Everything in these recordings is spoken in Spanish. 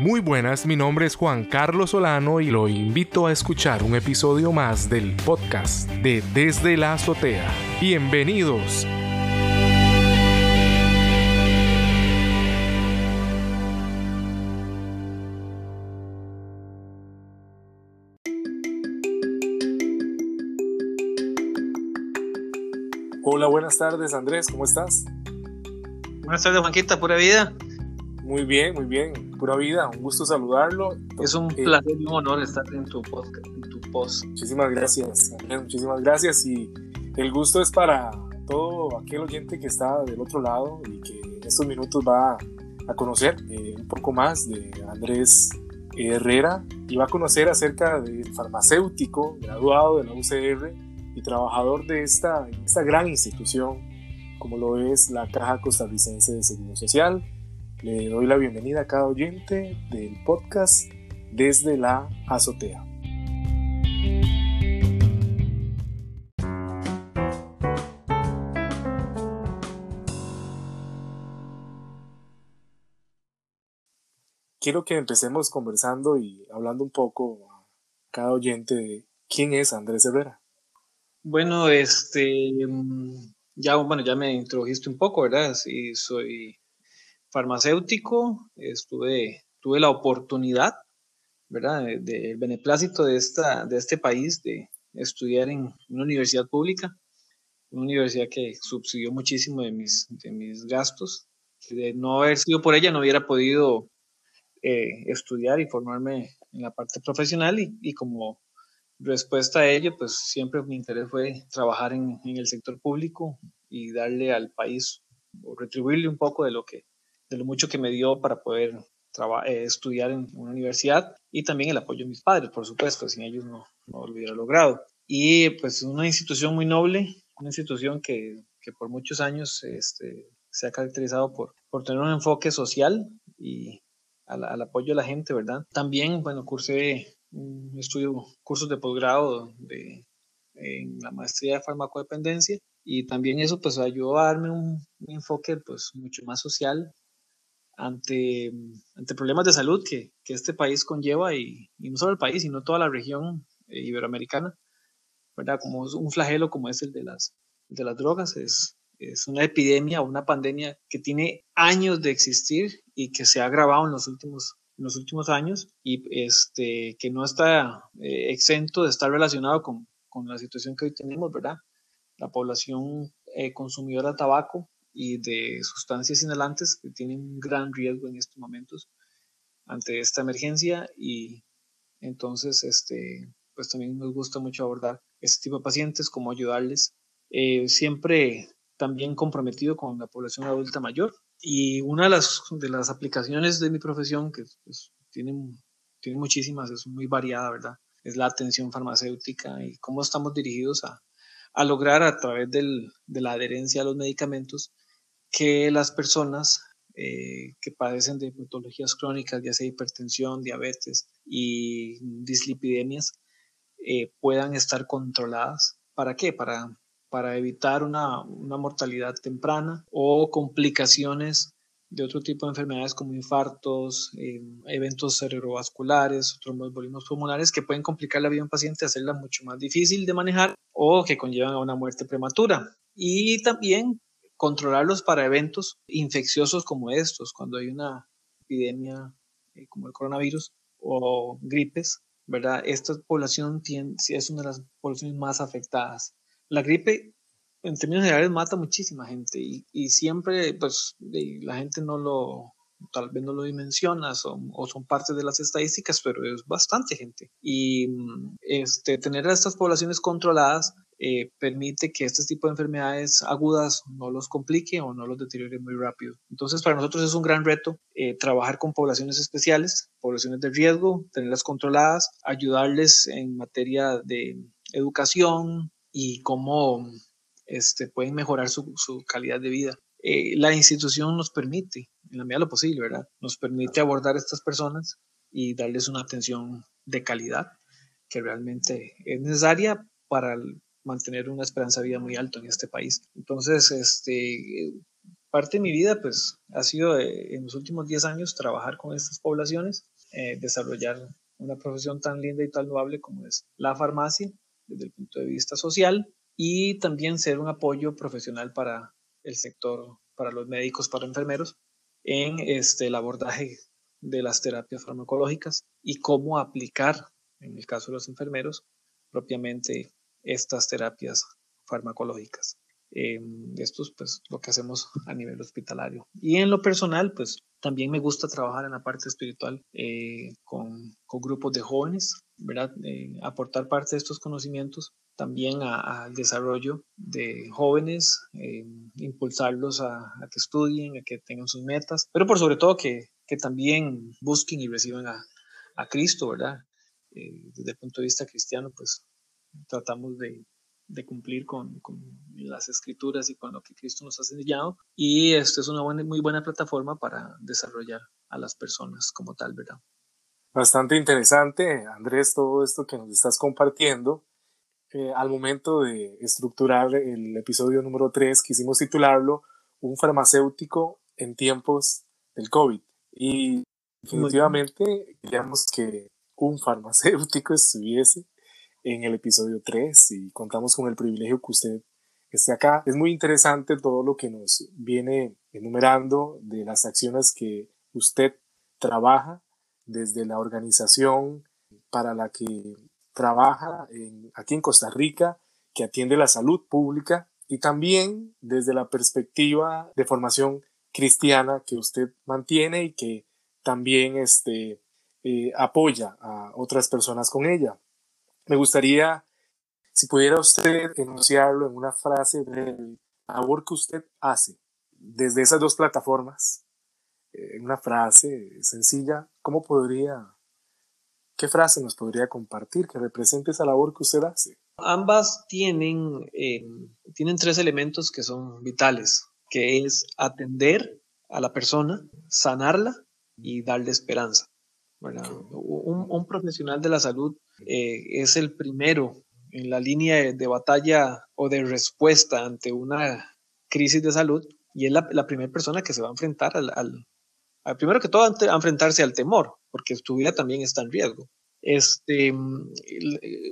Muy buenas, mi nombre es Juan Carlos Solano y lo invito a escuchar un episodio más del podcast de Desde la Azotea. Bienvenidos. Hola, buenas tardes Andrés, ¿cómo estás? Buenas tardes Juanquita, pura vida. Muy bien, muy bien, pura vida, un gusto saludarlo. Es un eh, placer y un honor estar en tu podcast, en tu post. Muchísimas gracias, muchísimas gracias y el gusto es para todo aquel oyente que está del otro lado y que en estos minutos va a conocer eh, un poco más de Andrés Herrera y va a conocer acerca del farmacéutico graduado de la UCR y trabajador de esta, esta gran institución como lo es la Caja Costarricense de Seguro Social. Le doy la bienvenida a cada oyente del podcast desde la azotea. Quiero que empecemos conversando y hablando un poco a cada oyente de quién es Andrés Herrera. Bueno, este, mm, ya, bueno, ya me introdujiste un poco, ¿verdad? Sí, soy farmacéutico, estuve, tuve la oportunidad, ¿verdad? Del beneplácito de, esta, de este país de estudiar en una universidad pública, una universidad que subsidió muchísimo de mis, de mis gastos. De no haber sido por ella, no hubiera podido eh, estudiar y formarme en la parte profesional y como respuesta a ello, pues siempre mi interés fue trabajar en, el sector público y darle al país o retribuirle un poco de lo que de lo mucho que me dio para poder eh, estudiar en una universidad y también el apoyo de mis padres, por supuesto, sin ellos no, no lo hubiera logrado. Y pues una institución muy noble, una institución que, que por muchos años este, se ha caracterizado por, por tener un enfoque social y al, apoyo de la gente, ¿verdad? También, bueno, cursé un estudio, cursos de posgrado de, en la maestría de farmacodependencia y también eso pues ayudó a darme un, enfoque pues mucho más social ante, ante problemas de salud que, que este país conlleva y, no solo el país, sino toda la región eh, iberoamericana, ¿verdad? Como un flagelo como es el de las, de las drogas, es, es una epidemia una pandemia que tiene años de existir y que se ha agravado en los últimos los últimos años y este, que no está eh, exento de estar relacionado con, con, la situación que hoy tenemos, ¿verdad? La población eh, consumidora de tabaco y de sustancias inhalantes que tienen un gran riesgo en estos momentos ante esta emergencia y entonces este, pues también nos gusta mucho abordar este tipo de pacientes, cómo ayudarles. Eh, siempre también comprometido con la población adulta mayor, y una de las, de las aplicaciones de mi profesión, que pues, tiene, tiene muchísimas, es muy variada, ¿verdad? Es la atención farmacéutica y cómo estamos dirigidos a, a lograr a través del, de la adherencia a los medicamentos que las personas eh, que padecen de patologías crónicas, ya sea hipertensión, diabetes y dislipidemias, eh, puedan estar controladas. ¿Para qué? Para para evitar una, mortalidad temprana o complicaciones de otro tipo de enfermedades como infartos, eh, eventos cerebrovasculares, tromboembolismos pulmonares que pueden complicar la vida de un paciente, hacerla mucho más difícil de manejar o que conllevan a una muerte prematura. Y también controlarlos para eventos infecciosos como estos, cuando hay una epidemia eh, como el coronavirus o gripes, ¿verdad? Esta población tiene, es una de las poblaciones más afectadas la gripe en términos generales mata muchísima gente y, siempre pues la gente no lo tal vez no lo dimensiona o son parte de las estadísticas pero es bastante gente y este tener a estas poblaciones controladas eh, permite que este tipo de enfermedades agudas no los complique o no los deteriore muy rápido. Entonces, para nosotros es un gran reto eh, trabajar con poblaciones especiales, poblaciones de riesgo, tenerlas controladas, ayudarles en materia de educación, y cómo este, pueden mejorar su, su calidad de vida. Eh, la institución nos permite, en la medida de lo posible, ¿verdad? Nos permite abordar a estas personas y darles una atención de calidad que realmente es necesaria para mantener una esperanza de vida muy alta en este país. Entonces, este, parte de mi vida pues ha sido eh, en los últimos 10 años trabajar con estas poblaciones, eh, desarrollar una profesión tan linda y tan loable como es la farmacia desde el punto de vista social y también ser un apoyo profesional para el sector, para los médicos, para enfermeros en este, el abordaje de las terapias farmacológicas y cómo aplicar, en el caso de los enfermeros, propiamente estas terapias farmacológicas. Eh, esto es pues, lo que hacemos a nivel hospitalario. Y en lo personal, pues también me gusta trabajar en la parte espiritual eh, con, con, grupos de jóvenes, ¿verdad? Eh, aportar parte de estos conocimientos también al desarrollo de jóvenes, eh, impulsarlos a, a, que estudien, a que tengan sus metas, pero por sobre todo que, que también busquen y reciban a, a Cristo, ¿verdad? desde el punto de vista cristiano, pues tratamos de, de cumplir con, con, las escrituras y con lo que Cristo nos ha enseñado. Y esto es una buena, muy buena plataforma para desarrollar a las personas como tal, ¿verdad? Bastante interesante, Andrés, todo esto que nos estás compartiendo. Eh, al momento de estructurar el episodio número 3, quisimos titularlo Un farmacéutico en tiempos del COVID. Y definitivamente queríamos que un farmacéutico estuviese en el episodio 3 y contamos con el privilegio que usted esté acá. Es muy interesante todo lo que nos viene enumerando de las acciones que usted trabaja desde la organización para la que trabaja aquí en Costa Rica, que atiende la salud pública y también desde la perspectiva de formación cristiana que usted mantiene y que también este, eh, apoya a otras personas con ella. Me gustaría, si pudiera usted enunciarlo en una frase del labor que usted hace desde esas dos plataformas, en eh, una frase sencilla, ¿cómo podría, qué frase nos podría compartir que represente esa labor que usted hace? Ambas tienen, eh, tienen tres elementos que son vitales, que es atender a la persona, sanarla y darle esperanza. Un, un, profesional de la salud eh, es el primero en la línea de, batalla o de respuesta ante una crisis de salud y es la, la primera persona que se va a enfrentar al, al, primero que todo a enfrentarse al temor, porque su vida también está en riesgo. Este,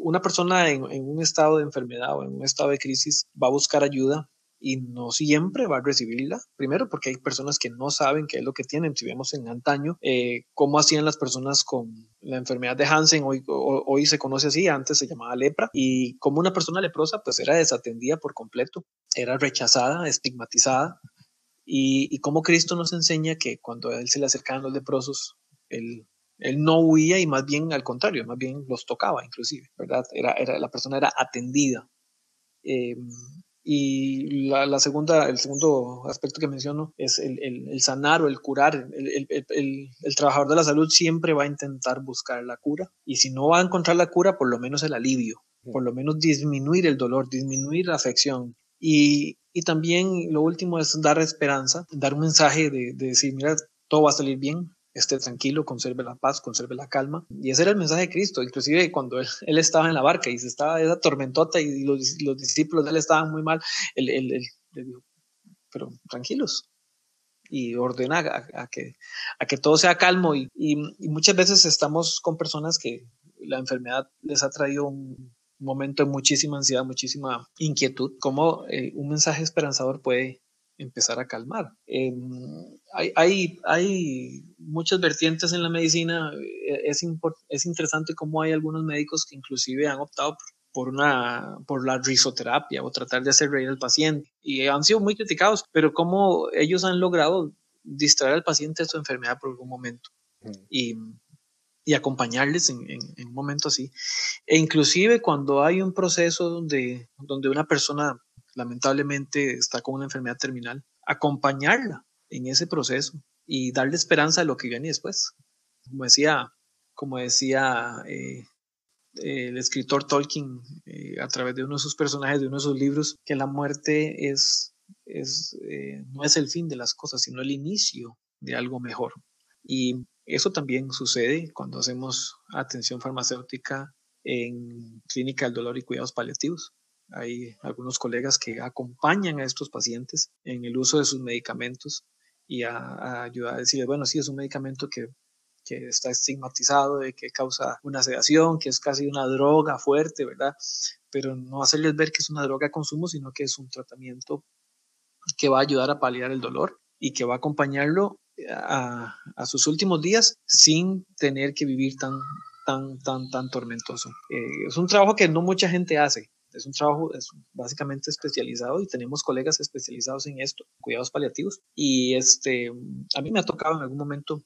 una persona en, en un estado de enfermedad o en un estado de crisis va a buscar ayuda y no siempre va a recibirla. Primero porque hay personas que no saben qué es lo que tienen. Si vemos en antaño eh, cómo hacían las personas con la enfermedad de Hansen, hoy, hoy se conoce así, antes se llamaba lepra, y como una persona leprosa pues era desatendida por completo, era rechazada, estigmatizada, y, y cómo Cristo nos enseña que cuando a él se le acercaban los leprosos, él él no huía y más bien al contrario, más bien los tocaba inclusive, ¿verdad? Era, era, la persona era atendida. Eh, y la, la, segunda, el segundo aspecto que menciono es el, el, el sanar o el curar. El, el, trabajador de la salud siempre va a intentar buscar la cura y si no va a encontrar la cura, por lo menos el alivio, por lo menos disminuir el dolor, disminuir la afección. Y, y también lo último es dar esperanza, dar un mensaje de, de decir, mira, todo va a salir bien, esté tranquilo, conserve la paz, conserve la calma. Y ese era el mensaje de Cristo. Inclusive cuando él, estaba en la barca y se estaba esa tormentota y los, los discípulos de él estaban muy mal, él, él, él dijo, pero tranquilos. Y ordena a, que, a que todo sea calmo. Y, y, muchas veces estamos con personas que la enfermedad les ha traído un momento de muchísima ansiedad, muchísima inquietud. ¿Cómo eh, un mensaje esperanzador puede empezar a calmar. Eh, hay, hay, hay, muchas vertientes en la medicina. Eh, es, es interesante cómo hay algunos médicos que inclusive han optado por, una, por la risoterapia o tratar de hacer reír al paciente. Y han sido muy criticados, pero cómo ellos han logrado distraer al paciente de su enfermedad por algún momento. Mm. Y, y, acompañarles en, en, en, un momento así. E inclusive cuando hay un proceso donde, donde una persona lamentablemente está con una enfermedad terminal, acompañarla en ese proceso y darle esperanza a lo que viene después. Como decía, como decía eh, el escritor Tolkien eh, a través de uno de sus personajes, de uno de sus libros, que la muerte es, eh, no es el fin de las cosas, sino el inicio de algo mejor. Y eso también sucede cuando hacemos atención farmacéutica en clínica del dolor y cuidados paliativos hay algunos colegas que acompañan a estos pacientes en el uso de sus medicamentos y a, ayudar a decirles, bueno, sí, es un medicamento que, que está estigmatizado, de que causa una sedación, que es casi una droga fuerte, ¿verdad? Pero no hacerles ver que es una droga de consumo, sino que es un tratamiento que va a ayudar a paliar el dolor y que va a acompañarlo a, a sus últimos días sin tener que vivir tan, tan, tan, tan tormentoso. Eh, es un trabajo que no mucha gente hace. Es un trabajo es básicamente especializado y tenemos colegas especializados en esto, cuidados paliativos. Y este, a mí me ha tocado en algún momento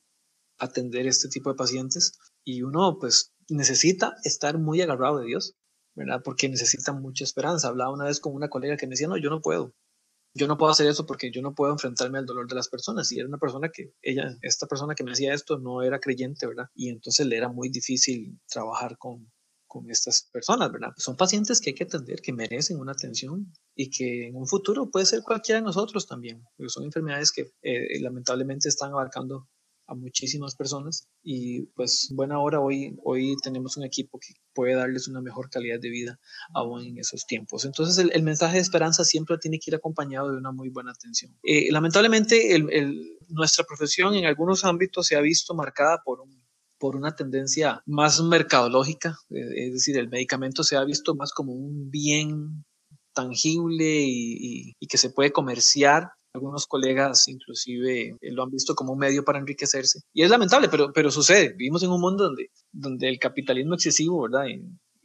atender este tipo de pacientes y uno pues necesita estar muy agarrado de Dios, ¿verdad? Porque necesita mucha esperanza. Hablaba una vez con una colega que me decía, no, yo no puedo, yo no puedo hacer eso porque yo no puedo enfrentarme al dolor de las personas. Y era una persona que, ella, esta persona que me hacía esto no era creyente, ¿verdad? Y entonces le era muy difícil trabajar con, con estas personas, ¿verdad? Son pacientes que hay que atender, que merecen una atención y que en un futuro puede ser cualquiera de nosotros también, porque son enfermedades que eh, lamentablemente están abarcando a muchísimas personas y pues buena hora hoy, hoy tenemos un equipo que puede darles una mejor calidad de vida aún en esos tiempos. Entonces el, mensaje de esperanza siempre tiene que ir acompañado de una muy buena atención. Eh, lamentablemente el, nuestra profesión en algunos ámbitos se ha visto marcada por un por una tendencia más mercadológica, eh, es decir, el medicamento se ha visto más como un bien tangible y, y que se puede comerciar algunos colegas inclusive eh, lo han visto como un medio para enriquecerse. Y es lamentable, pero, pero sucede. Vivimos en un mundo donde, donde el capitalismo excesivo, ¿verdad?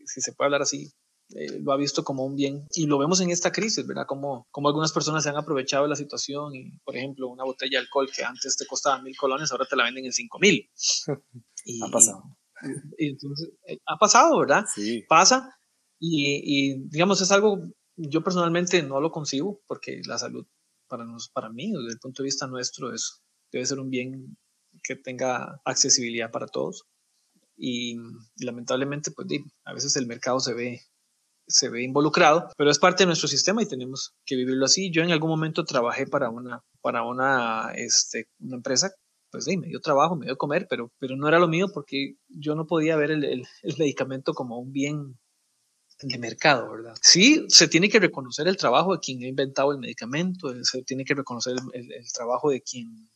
si se puede hablar así, eh, lo ha visto como un bien. Y lo vemos en esta crisis, ¿verdad? Como, como algunas personas se han aprovechado de la situación y, por ejemplo, una botella de alcohol que antes te costaba mil colones, ahora te la venden en cinco mil. ha pasado. entonces, eh, ha pasado, ¿verdad? Sí. Pasa. Y, y, digamos, es algo, yo personalmente no lo concibo porque la salud para, nos, para mí, desde el punto de vista nuestro, es, debe ser un bien que tenga accesibilidad para todos. Y, lamentablemente, pues a veces el mercado se ve, se ve involucrado, pero es parte de nuestro sistema y tenemos que vivirlo así. Yo en algún momento trabajé para una, para una, este, una empresa pues sí, me dio trabajo, me dio comer, pero, pero no era lo mío porque yo no podía ver el, el, el medicamento como un bien de mercado, ¿verdad? Sí, se tiene que reconocer el trabajo de quien ha inventado el medicamento, se tiene que reconocer el, trabajo de quien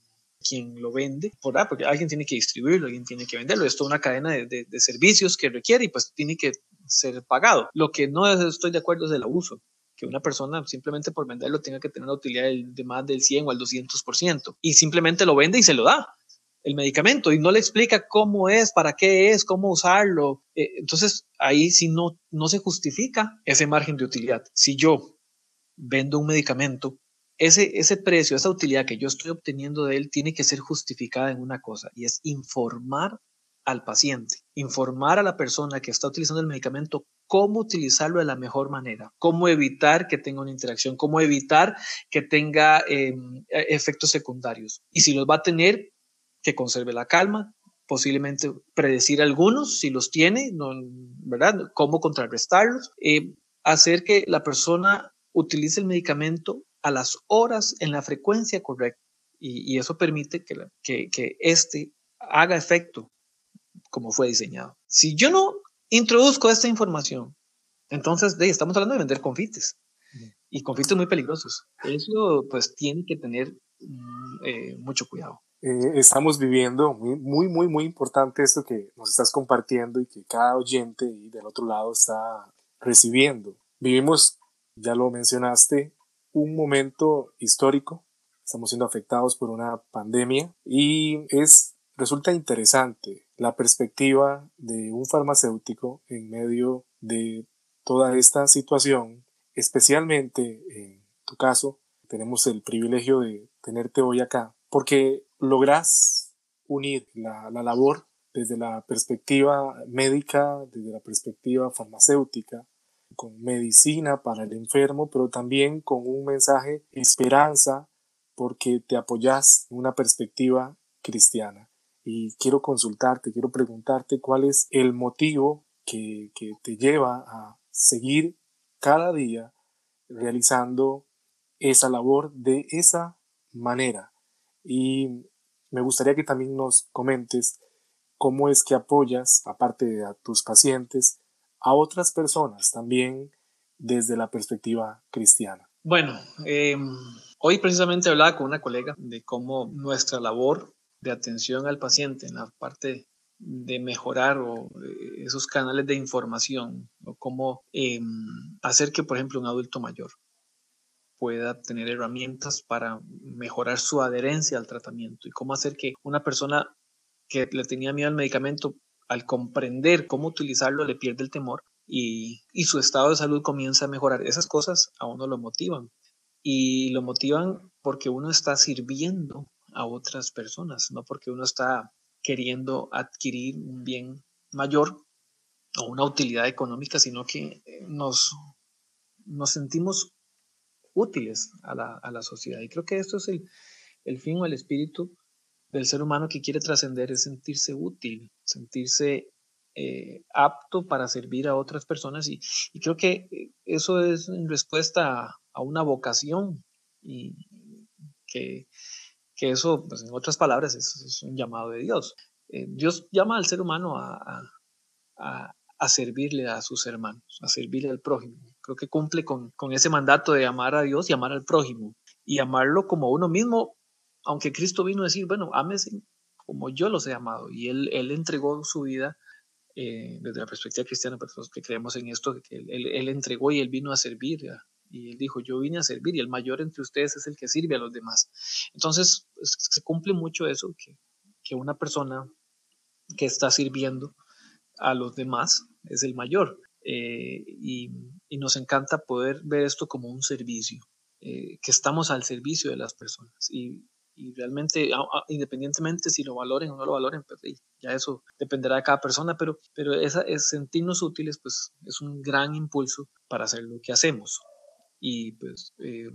quien lo vende, ¿verdad? Porque alguien tiene que distribuirlo, alguien tiene que venderlo. Es toda una cadena de, de, servicios que requiere y pues tiene que ser pagado. Lo que no estoy de acuerdo es el abuso que una persona simplemente por venderlo tenga que tener una utilidad de más del 100 o al 200% y simplemente lo vende y se lo da el medicamento y no le explica cómo es, para qué es, cómo usarlo. Eh, entonces ahí sí no, no se justifica ese margen de utilidad. Si yo vendo un medicamento, ese, ese precio, esa utilidad que yo estoy obteniendo de él tiene que ser justificada en una cosa y es informar al paciente, informar a la persona que está utilizando el medicamento cómo utilizarlo de la mejor manera, cómo evitar que tenga una interacción, cómo evitar que tenga em, efectos secundarios. Y si los va a tener, que conserve la calma, posiblemente predecir algunos, si los tiene, no, ¿verdad? Cómo contrarrestarlos, eh, hacer que la persona utilice el medicamento a las horas en la frecuencia correcta y, eso permite que, que este haga efecto como fue diseñado. Si yo no introduzco esta información, entonces de, estamos hablando de vender confites y confites muy peligrosos. Eso pues tiene que tener mm, eh, mucho cuidado. Eh, estamos viviendo, muy, muy, muy, muy importante esto que nos estás compartiendo y que cada oyente y del otro lado está recibiendo. Vivimos, ya lo mencionaste, un momento histórico. Estamos siendo afectados por una pandemia y es, resulta interesante la perspectiva de un farmacéutico en medio de toda esta situación, especialmente en tu caso, tenemos el privilegio de tenerte hoy acá, porque logras unir la, labor desde la perspectiva médica, desde la perspectiva farmacéutica, con medicina para el enfermo, pero también con un mensaje esperanza porque te apoyas en una perspectiva cristiana. Y quiero consultarte, quiero preguntarte cuál es el motivo que, que te lleva a seguir cada día realizando esa labor de esa manera. Y me gustaría que también nos comentes cómo es que apoyas, aparte de tus pacientes, a otras personas también desde la perspectiva cristiana? Bueno, eh, hoy precisamente hablaba con una colega de cómo nuestra labor de atención al paciente en la parte de mejorar eh, esos canales de información o cómo em, hacer que, por ejemplo, un adulto mayor pueda tener herramientas para mejorar su adherencia al tratamiento y cómo hacer que una persona que le tenía miedo al medicamento, al comprender cómo utilizarlo, le pierde el temor y, y su estado de salud comienza a mejorar. Esas cosas a uno lo motivan y lo motivan porque uno está sirviendo a otras personas, no porque uno está queriendo adquirir un bien mayor o una utilidad económica, sino que eh, nos, nos sentimos útiles a la, a la, sociedad. Y creo que esto es el, el fin o el espíritu del ser humano que quiere trascender, es sentirse útil, sentirse eh, apto para servir a otras personas. Y, creo que eh, eso es en respuesta a, a una vocación y que que eso, pues, en otras palabras, es, un llamado de Dios. Eh, Dios llama al ser humano a, a, a, servirle a sus hermanos, a servirle al prójimo. Creo que cumple con, con, ese mandato de amar a Dios y amar al prójimo y amarlo como uno mismo, aunque Cristo vino a decir, bueno, ámese como yo los he amado y Él, él entregó su vida. Eh, desde la perspectiva cristiana, los que creemos en esto, que él, él, entregó y él vino a servir y él dijo, yo vine a servir y el mayor entre ustedes es el que sirve a los demás. Entonces, se cumple mucho eso, que, que una persona que está sirviendo a los demás es el mayor. Eh, y, y, nos encanta poder ver esto como un servicio, eh, que estamos al servicio de las personas. Y, y realmente, independientemente si lo valoren o no lo valoren, pues ya eso dependerá de cada persona, pero, pero esa, es sentirnos útiles, pues es un gran impulso para hacer lo que hacemos y pues eh,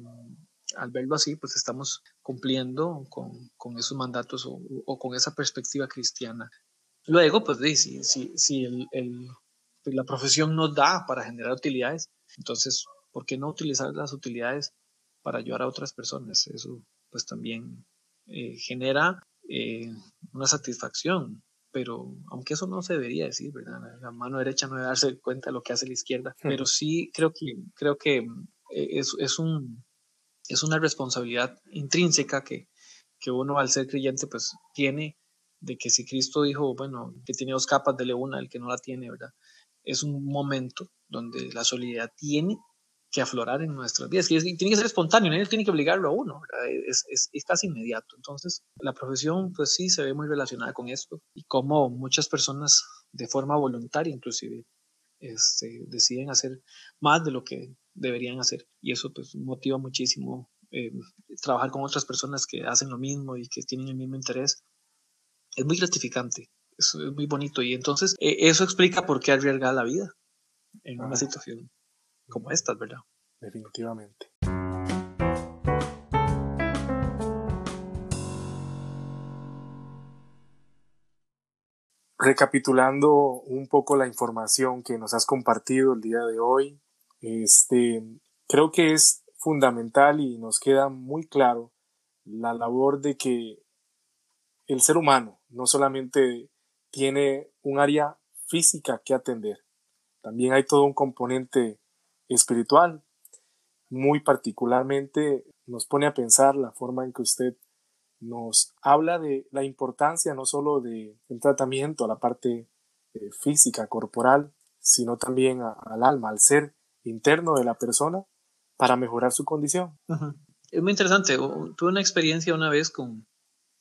al verlo así, pues estamos cumpliendo con, con esos mandatos o, o, con esa perspectiva cristiana. Luego, pues si, si, si el, el, pues, la profesión nos da para generar utilidades, entonces, ¿por qué no utilizar las utilidades para ayudar a otras personas? Eso pues también eh, genera eh, una satisfacción, pero aunque eso no se debería decir, ¿verdad? La mano derecha no debe darse cuenta de lo que hace la izquierda, pero sí creo que, creo que es, es, un, es una responsabilidad intrínseca que, que uno al ser creyente pues tiene de que si Cristo dijo, bueno, que tiene dos capas, de una, el que no la tiene, ¿verdad? Es un momento donde la solidaridad tiene que aflorar en nuestras vidas. Y tiene que ser espontáneo, nadie tiene que obligarlo a uno, es, es, es, casi inmediato. Entonces, la profesión, pues sí, se ve muy relacionada con esto y como muchas personas, de forma voluntaria inclusive, este, deciden hacer más de lo que deberían hacer. Y eso pues motiva muchísimo eh, trabajar con otras personas que hacen lo mismo y que tienen el mismo interés. Es muy gratificante, es, es muy bonito. Y entonces eh, eso explica por qué arriesgar la vida en una situación como esta, ¿verdad? Definitivamente. Recapitulando un poco la información que nos has compartido el día de hoy, este, creo que es fundamental y nos queda muy claro la labor de que el ser humano no solamente tiene un área física que atender, también hay todo un componente espiritual. Muy particularmente nos pone a pensar la forma en que usted nos habla de la importancia no solo de tratamiento a la parte eh, física, corporal, sino también al alma, al ser interno de la persona para mejorar su condición. Es muy interesante. Tuve una experiencia una vez con,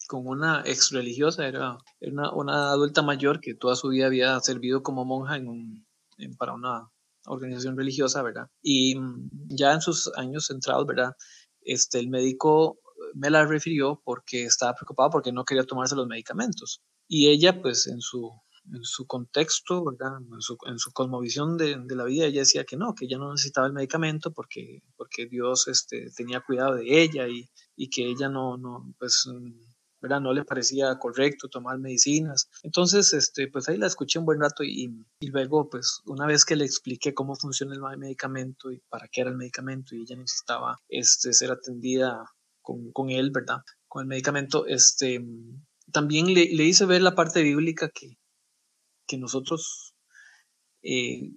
con una ex religiosa, era, una, una, adulta mayor que toda su vida había servido como monja en un, en, para una organización religiosa, ¿verdad? Y mm, ya en sus años centrados, ¿verdad? Este, el médico me la refirió porque estaba preocupado porque no quería tomarse los medicamentos. Y ella, pues en su en su contexto, ¿verdad? En su, en su cosmovisión de, de, la vida, ella decía que no, que ella no necesitaba el medicamento porque, porque Dios este, tenía cuidado de ella y, y que ella no, no, pues, ¿verdad? No le parecía correcto tomar medicinas. Entonces, este, pues ahí la escuché un buen rato y, y luego, pues, una vez que le expliqué cómo funciona el medicamento y para qué era el medicamento y ella necesitaba este, ser atendida con, con él, ¿verdad? Con el medicamento, este, también le, le hice ver la parte bíblica que, que nosotros eh,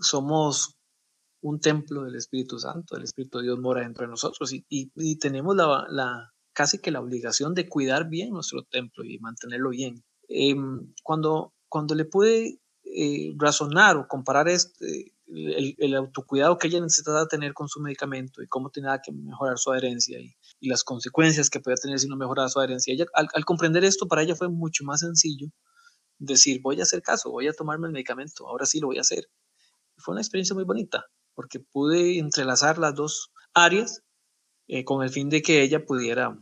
somos un templo del Espíritu Santo, el Espíritu de Dios mora dentro de nosotros y, tenemos la, casi que la obligación de cuidar bien nuestro templo y mantenerlo bien. Em, cuando, cuando le pude eh, razonar o comparar este, el, el, autocuidado que ella necesitaba tener con su medicamento y cómo tenía que mejorar su adherencia y, las consecuencias que podía tener si no mejoraba su adherencia, ella, al comprender esto para ella fue mucho más sencillo decir, voy a hacer caso, voy a tomarme el medicamento, ahora sí lo voy a hacer. Fue una experiencia muy bonita porque pude entrelazar las dos áreas eh, con el fin de que ella pudiera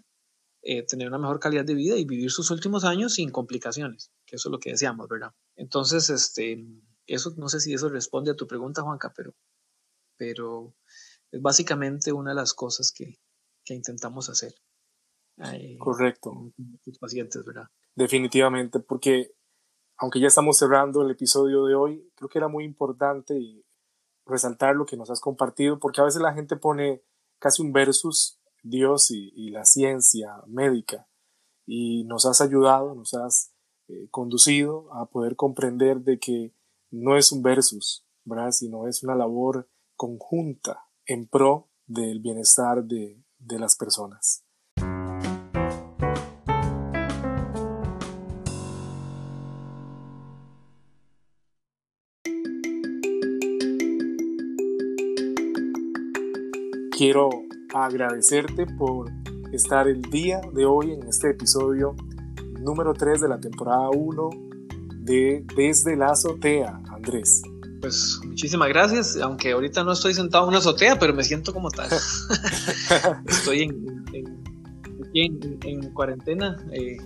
eh, tener una mejor calidad de vida y vivir sus últimos años sin complicaciones, que eso es lo que deseamos, ¿verdad? Entonces, este, eso no sé si eso responde a tu pregunta, Juanca, pero, pero es básicamente una de las cosas que, que intentamos hacer. Eh, Correcto. Con tus pacientes, ¿verdad? Definitivamente, porque aunque ya estamos cerrando el episodio de hoy, creo que era muy importante resaltar lo que nos has compartido, porque a veces la gente pone casi un versus Dios y, la ciencia médica, y nos has ayudado, nos has eh, conducido a poder comprender de que no es un versus, ¿verdad? sino es una labor conjunta en pro del bienestar de las personas. Quiero agradecerte por estar el día de hoy en este episodio número 3 de la temporada 1 de Desde la Azotea, Andrés. Pues muchísimas gracias, aunque ahorita no estoy sentado en una azotea, pero me siento como tal. estoy en, en, cuarentena eh,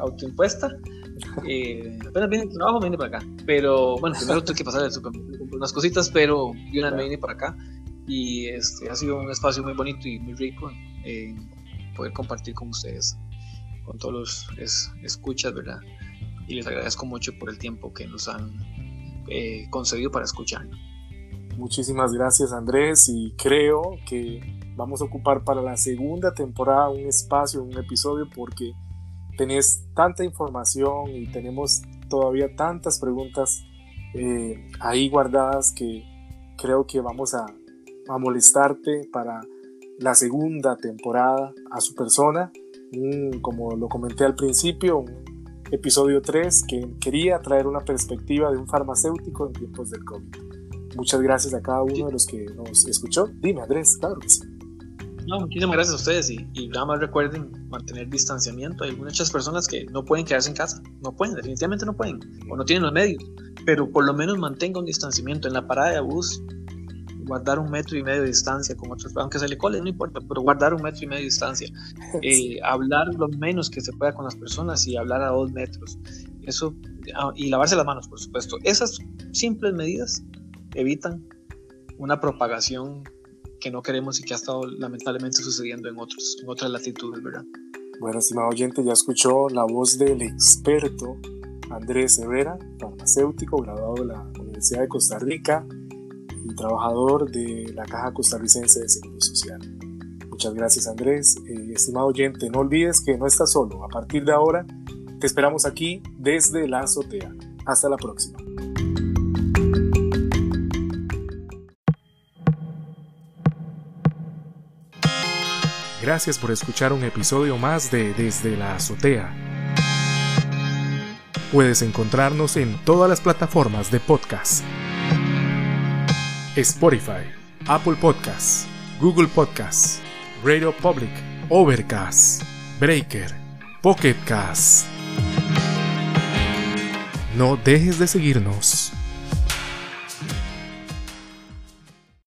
autoimpuesta. Eh, apenas viene el trabajo, me vine para acá. Pero bueno, primero tengo que pasar el supermercado, unas cositas, pero yo una me vine para acá y este, ha sido un espacio muy bonito y muy rico en poder compartir con ustedes, con todos los escuchas, ¿verdad? Y les agradezco mucho por el tiempo que nos han eh, concedido para escuchar. Muchísimas gracias Andrés y creo que vamos a ocupar para la segunda temporada un espacio, un episodio porque tenés tanta información y tenemos todavía tantas preguntas eh, ahí guardadas que creo que vamos a a molestarte para la segunda temporada a su persona. como lo comenté al principio, un episodio 3 que quería traer una perspectiva de un farmacéutico en tiempos del COVID. Muchas gracias a cada uno de los que nos escuchó. Dime, Andrés, claro que sí. No, muchísimas gracias a ustedes y, y, nada más recuerden mantener distanciamiento. Hay muchas personas que no pueden quedarse en casa, no pueden, definitivamente no pueden, o no tienen los medios, pero por lo menos mantenga un distanciamiento en la parada de bus guardar un metro y medio de distancia con otros, aunque se le cole, no importa, pero guardar un metro y medio de distancia, eh, hablar lo menos que se pueda con las personas y hablar a dos metros, eso, ah, y lavarse las manos, por supuesto. Esas simples medidas evitan una propagación que no queremos y que ha estado lamentablemente sucediendo en, otros, en otras latitudes, ¿verdad? Bueno, estimado oyente, ya escuchó la voz del experto Andrés Herrera, farmacéutico, graduado de la Universidad de Costa Rica, trabajador de la Caja Costarricense de Seguro Social. Muchas gracias Andrés. Eh, estimado oyente, no olvides que no estás solo. A partir de ahora, te esperamos aquí desde la azotea. Hasta la próxima. Gracias por escuchar un episodio más de Desde la azotea. Puedes encontrarnos en todas las plataformas de podcast. Spotify, Apple Podcasts, Google Podcasts, Radio Public, Overcast, Breaker, Pocket Cast. No dejes de seguirnos.